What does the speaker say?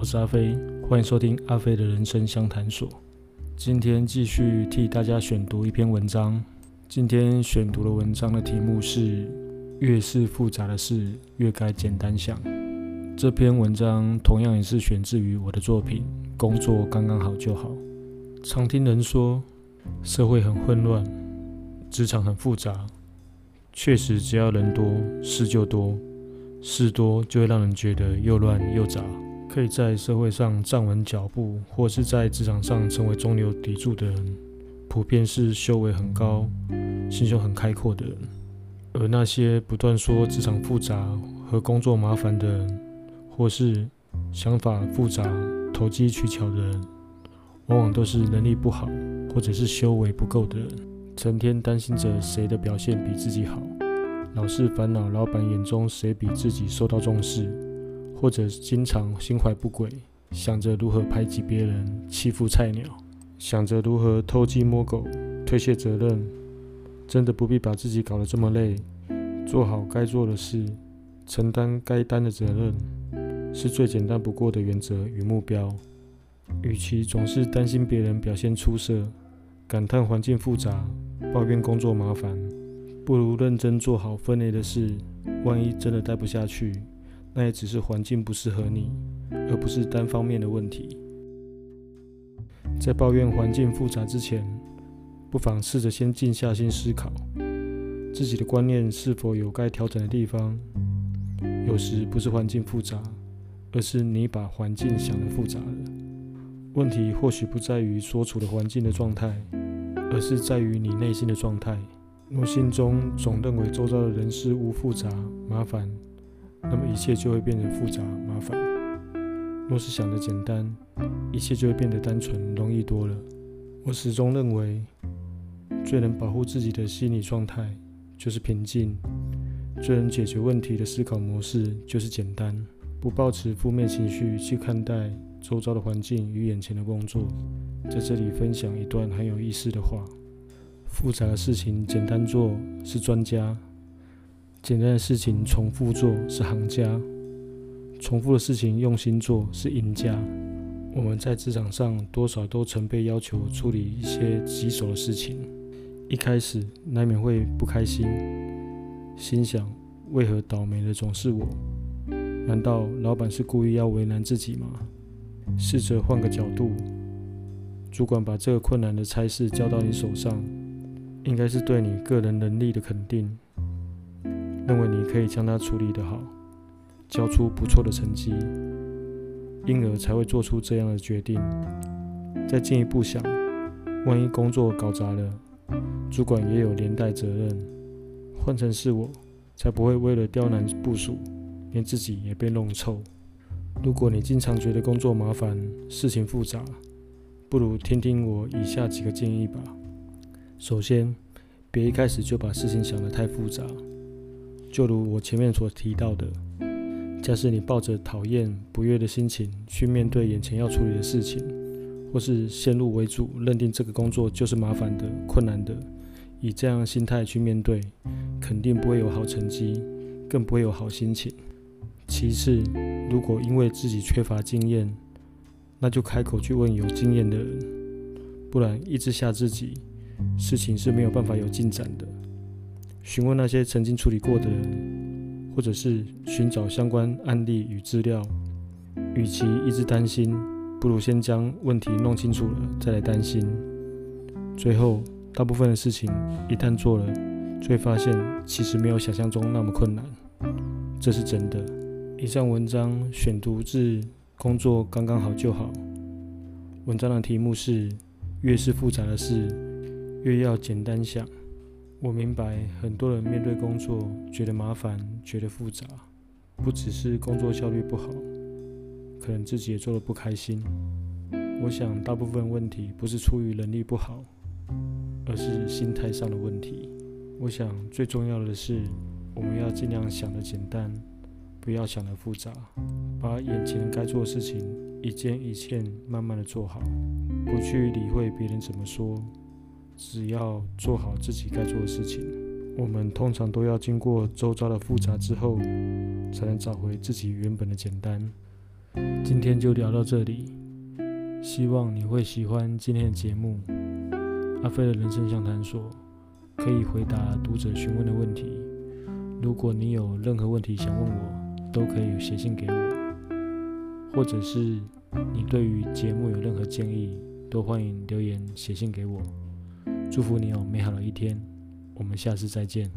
我是阿飞，欢迎收听阿飞的人生相谈所。今天继续替大家选读一篇文章。今天选读的文章的题目是“越是复杂的事，越该简单想”。这篇文章同样也是选自于我的作品《工作刚刚好就好》。常听人说，社会很混乱，职场很复杂。确实，只要人多，事就多；事多，就会让人觉得又乱又杂。可以在社会上站稳脚步，或是在职场上成为中流砥柱的人，普遍是修为很高、心胸很开阔的人。而那些不断说职场复杂和工作麻烦的人，或是想法复杂、投机取巧的人，往往都是能力不好，或者是修为不够的人，成天担心着谁的表现比自己好，老是烦恼老板眼中谁比自己受到重视。或者经常心怀不轨，想着如何排挤别人、欺负菜鸟，想着如何偷鸡摸狗、推卸责任，真的不必把自己搞得这么累。做好该做的事，承担该担的责任，是最简单不过的原则与目标。与其总是担心别人表现出色，感叹环境复杂，抱怨工作麻烦，不如认真做好分内的事。万一真的待不下去，那也只是环境不适合你，而不是单方面的问题。在抱怨环境复杂之前，不妨试着先静下心思考，自己的观念是否有该调整的地方。有时不是环境复杂，而是你把环境想得复杂了。问题或许不在于所处的环境的状态，而是在于你内心的状态。若心中总认为周遭的人事物复杂、麻烦，那么一切就会变得复杂麻烦。若是想的简单，一切就会变得单纯容易多了。我始终认为，最能保护自己的心理状态就是平静；最能解决问题的思考模式就是简单。不抱持负面情绪去看待周遭的环境与眼前的工作。在这里分享一段很有意思的话：复杂的事情简单做是专家。简单的事情重复做是行家，重复的事情用心做是赢家。我们在职场上多少都曾被要求处理一些棘手的事情，一开始难免会不开心，心想为何倒霉的总是我？难道老板是故意要为难自己吗？试着换个角度，主管把这个困难的差事交到你手上，应该是对你个人能力的肯定。认为你可以将它处理得好，交出不错的成绩，因而才会做出这样的决定。再进一步想，万一工作搞砸了，主管也有连带责任。换成是我，才不会为了刁难部署，连自己也被弄臭。如果你经常觉得工作麻烦、事情复杂，不如听听我以下几个建议吧。首先，别一开始就把事情想得太复杂。就如我前面所提到的，假使你抱着讨厌、不悦的心情去面对眼前要处理的事情，或是先入为主认定这个工作就是麻烦的、困难的，以这样的心态去面对，肯定不会有好成绩，更不会有好心情。其次，如果因为自己缺乏经验，那就开口去问有经验的人，不然一直吓自己，事情是没有办法有进展的。询问那些曾经处理过的人，或者是寻找相关案例与资料。与其一直担心，不如先将问题弄清楚了再来担心。最后，大部分的事情一旦做了，就会发现其实没有想象中那么困难，这是真的。以上文章选读自《工作刚刚好就好》，文章的题目是：越是复杂的事，越要简单想。我明白，很多人面对工作觉得麻烦，觉得复杂，不只是工作效率不好，可能自己也做得不开心。我想，大部分问题不是出于能力不好，而是心态上的问题。我想，最重要的是，我们要尽量想的简单，不要想的复杂，把眼前该做的事情一件一件慢慢的做好，不去理会别人怎么说。只要做好自己该做的事情，我们通常都要经过周遭的复杂之后，才能找回自己原本的简单。今天就聊到这里，希望你会喜欢今天的节目。阿飞的人生相谈所可以回答读者询问的问题。如果你有任何问题想问我，都可以写信给我，或者是你对于节目有任何建议，都欢迎留言写信给我。祝福你有美好的一天，我们下次再见。